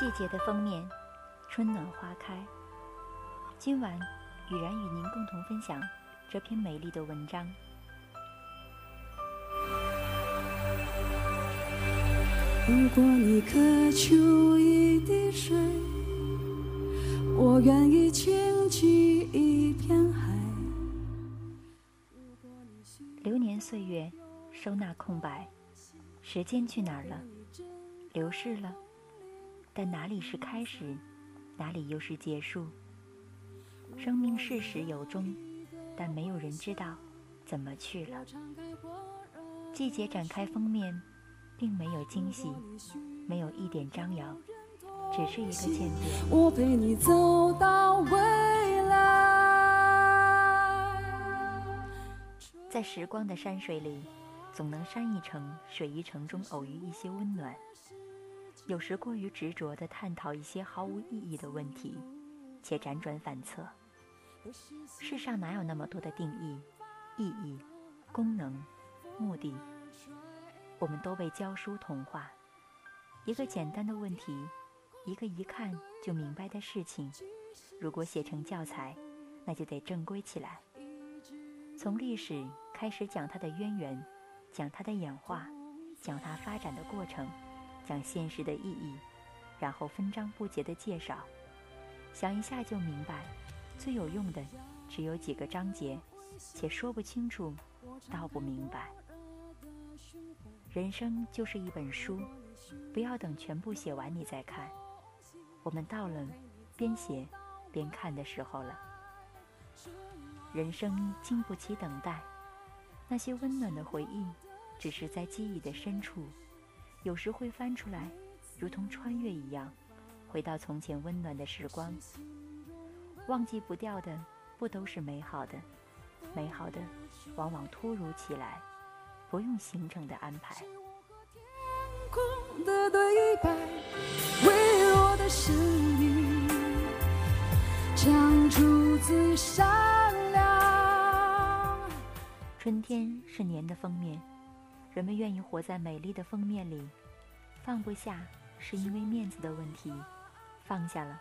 季节的封面，春暖花开。今晚，雨然与您共同分享这篇美丽的文章。如果你渴求一滴水，我愿意倾起一片海。流年岁月，收纳空白，时间去哪儿了？流逝了。但哪里是开始，哪里又是结束？生命是始有终，但没有人知道怎么去了。季节展开封面，并没有惊喜，没有一点张扬，只是一个渐变。我陪你走到未来。在时光的山水里，总能山一程、水一程中偶遇一些温暖。有时过于执着地探讨一些毫无意义的问题，且辗转反侧。世上哪有那么多的定义、意义、功能、目的？我们都被教书同化。一个简单的问题，一个一看就明白的事情，如果写成教材，那就得正规起来。从历史开始讲它的渊源，讲它的演化，讲它发展的过程。讲现实的意义，然后分章不节的介绍，想一下就明白。最有用的只有几个章节，且说不清楚，道不明白。人生就是一本书，不要等全部写完你再看。我们到了边写边看的时候了。人生经不起等待，那些温暖的回忆，只是在记忆的深处。有时会翻出来，如同穿越一样，回到从前温暖的时光。忘记不掉的，不都是美好的？美好的，往往突如其来，不用行程的安排。春天是年的封面。人们愿意活在美丽的封面里，放不下是因为面子的问题，放下了，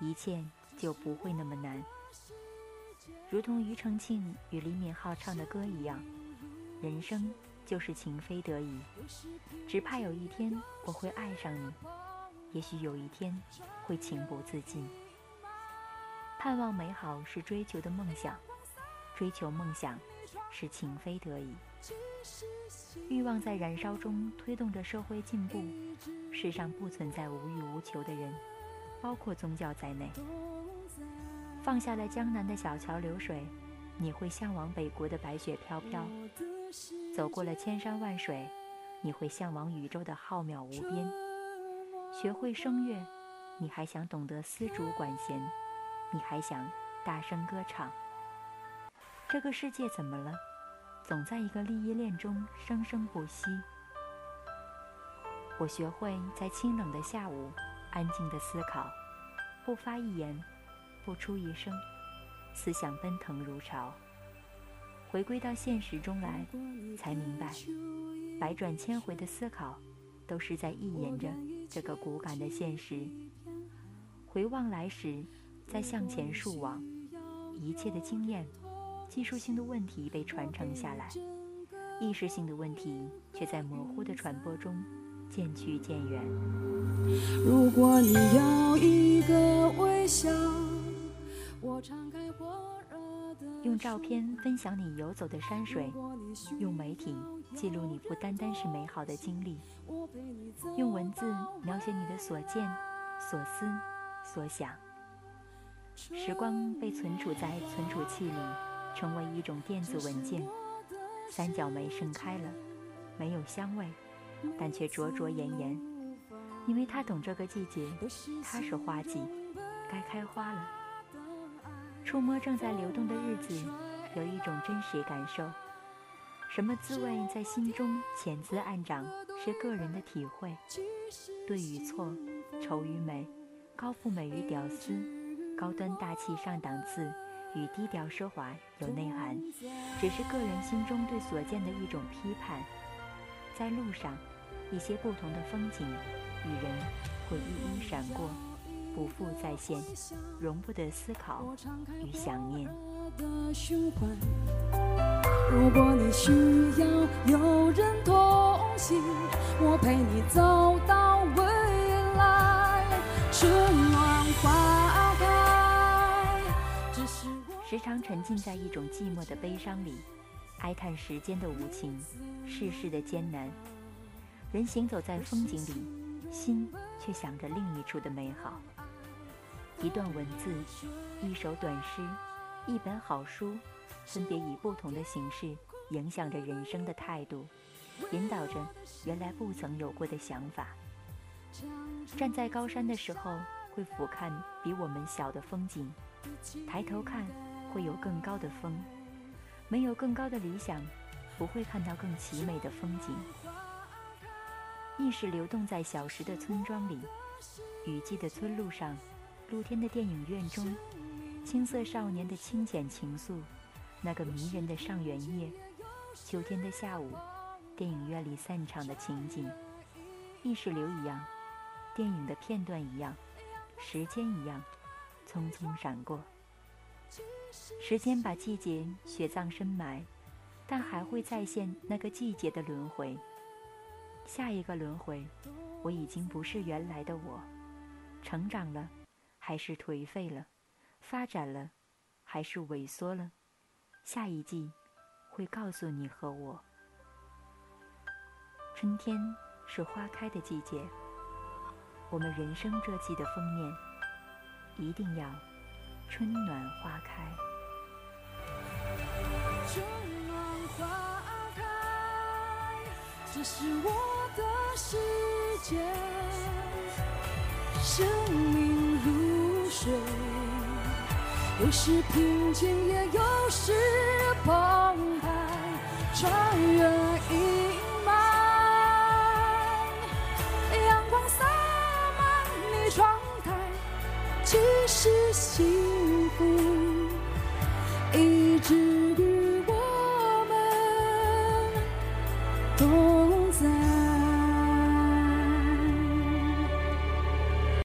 一切就不会那么难。如同庾澄庆与李敏镐唱的歌一样，人生就是情非得已，只怕有一天我会爱上你，也许有一天会情不自禁。盼望美好是追求的梦想，追求梦想是情非得已。欲望在燃烧中推动着社会进步。世上不存在无欲无求的人，包括宗教在内。放下了江南的小桥流水，你会向往北国的白雪飘飘；走过了千山万水，你会向往宇宙的浩渺无边。学会声乐，你还想懂得丝竹管弦，你还想大声歌唱。这个世界怎么了？总在一个利益链中生生不息。我学会在清冷的下午安静的思考，不发一言，不出一声，思想奔腾如潮。回归到现实中来，才明白，百转千回的思考，都是在一言着这个骨感的现实。回望来时，再向前述往，一切的经验。技术性的问题被传承下来，意识性的问题却在模糊的传播中渐去渐远。如果你要一个微笑，我敞开火热的用照片分享你游走的山水，用媒体记录你不单单是美好的经历，用文字描写你的所见、所思、所想。时光被存储在存储器里。成为一种电子文件，三角梅盛开了，没有香味，但却灼灼炎炎，因为他懂这个季节，它是花季，该开花了。触摸正在流动的日子，有一种真实感受。什么滋味在心中潜滋暗长，是个人的体会。对与错，丑与美，高富美与屌丝，高端大气上档次与低调奢华有内涵，只是个人心中对所见的一种批判。在路上，一些不同的风景与人会一一闪过，不复再现，容不得思考与想念。如果你需要有人同行，我陪你走到时常沉浸在一种寂寞的悲伤里，哀叹时间的无情，世事的艰难。人行走在风景里，心却想着另一处的美好。一段文字，一首短诗，一本好书。分别以不同的形式影响着人生的态度，引导着原来不曾有过的想法。站在高山的时候，会俯瞰比我们小的风景；抬头看，会有更高的风。没有更高的理想，不会看到更奇美的风景。意识流动在小时的村庄里，雨季的村路上，露天的电影院中，青涩少年的清浅情愫。那个迷人的上元夜，秋天的下午，电影院里散场的情景，意识流一样，电影的片段一样，时间一样，匆匆闪过。时间把季节雪葬深埋，但还会再现那个季节的轮回。下一个轮回，我已经不是原来的我，成长了，还是颓废了？发展了，还是萎缩了？下一季会告诉你和我，春天是花开的季节。我们人生这季的封面一定要春暖花开。春暖花开，这是我的世界，生命如水。有时平静，也有时澎湃，穿越一是幸福，一直与我们。